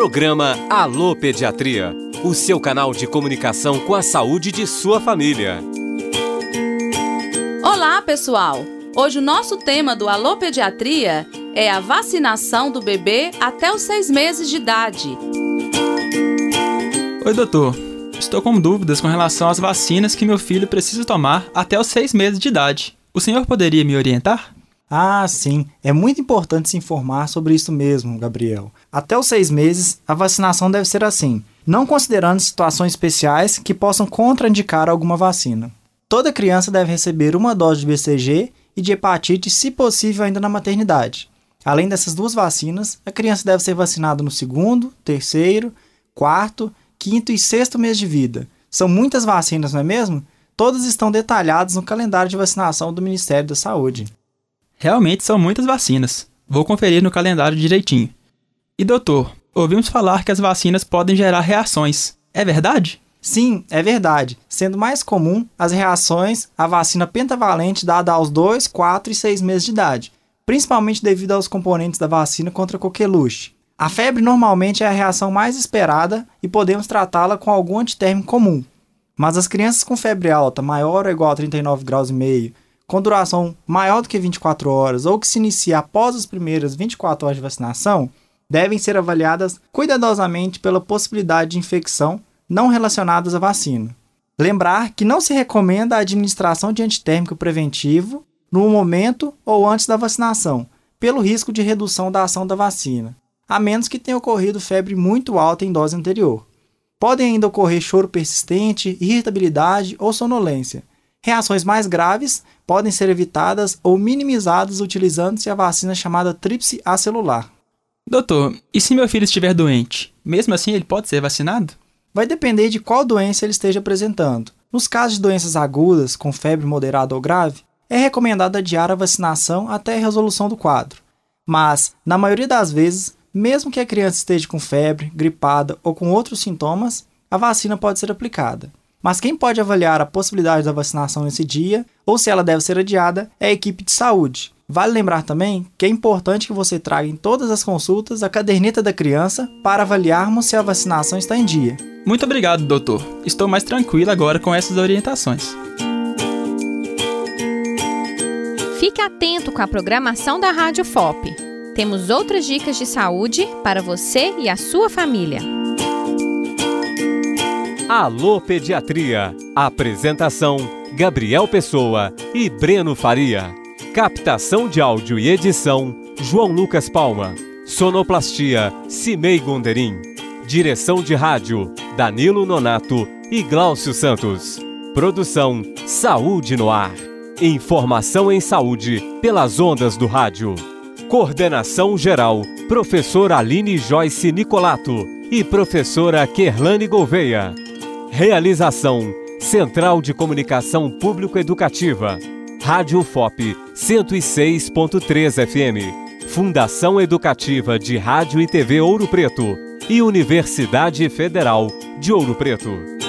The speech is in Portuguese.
Programa Alô Pediatria, o seu canal de comunicação com a saúde de sua família. Olá, pessoal! Hoje o nosso tema do Alô Pediatria é a vacinação do bebê até os seis meses de idade. Oi, doutor. Estou com dúvidas com relação às vacinas que meu filho precisa tomar até os seis meses de idade. O senhor poderia me orientar? Ah, sim. É muito importante se informar sobre isso mesmo, Gabriel. Até os seis meses, a vacinação deve ser assim, não considerando situações especiais que possam contraindicar alguma vacina. Toda criança deve receber uma dose de BCG e de hepatite, se possível, ainda na maternidade. Além dessas duas vacinas, a criança deve ser vacinada no segundo, terceiro, quarto, quinto e sexto mês de vida. São muitas vacinas, não é mesmo? Todas estão detalhadas no calendário de vacinação do Ministério da Saúde. Realmente são muitas vacinas. Vou conferir no calendário direitinho. E doutor, ouvimos falar que as vacinas podem gerar reações. É verdade? Sim, é verdade, sendo mais comum as reações à vacina pentavalente dada aos 2, 4 e 6 meses de idade, principalmente devido aos componentes da vacina contra coqueluche. A febre normalmente é a reação mais esperada e podemos tratá-la com algum antitérmico comum. Mas as crianças com febre alta maior ou igual a 39 graus e meio com duração maior do que 24 horas ou que se inicia após as primeiras 24 horas de vacinação, devem ser avaliadas cuidadosamente pela possibilidade de infecção não relacionadas à vacina. Lembrar que não se recomenda a administração de antitérmico preventivo no momento ou antes da vacinação, pelo risco de redução da ação da vacina, a menos que tenha ocorrido febre muito alta em dose anterior. Podem ainda ocorrer choro persistente, irritabilidade ou sonolência, Reações mais graves podem ser evitadas ou minimizadas utilizando-se a vacina chamada tríplice acelular. Doutor, e se meu filho estiver doente? Mesmo assim, ele pode ser vacinado? Vai depender de qual doença ele esteja apresentando. Nos casos de doenças agudas, com febre moderada ou grave, é recomendado adiar a vacinação até a resolução do quadro. Mas, na maioria das vezes, mesmo que a criança esteja com febre, gripada ou com outros sintomas, a vacina pode ser aplicada. Mas quem pode avaliar a possibilidade da vacinação nesse dia ou se ela deve ser adiada é a equipe de saúde. Vale lembrar também que é importante que você traga em todas as consultas a caderneta da criança para avaliarmos se a vacinação está em dia. Muito obrigado, doutor. Estou mais tranquilo agora com essas orientações. Fique atento com a programação da Rádio FOP. Temos outras dicas de saúde para você e a sua família. Alô Pediatria. Apresentação: Gabriel Pessoa e Breno Faria. Captação de áudio e edição: João Lucas Palma. Sonoplastia: Cimei Gonderim. Direção de rádio: Danilo Nonato e Gláucio Santos. Produção: Saúde no Ar. Informação em saúde pelas ondas do rádio. Coordenação geral: Professora Aline Joyce Nicolato e Professora Kerlane Gouveia. Realização: Central de Comunicação Público-Educativa. Rádio FOP 106.3 FM. Fundação Educativa de Rádio e TV Ouro Preto. E Universidade Federal de Ouro Preto.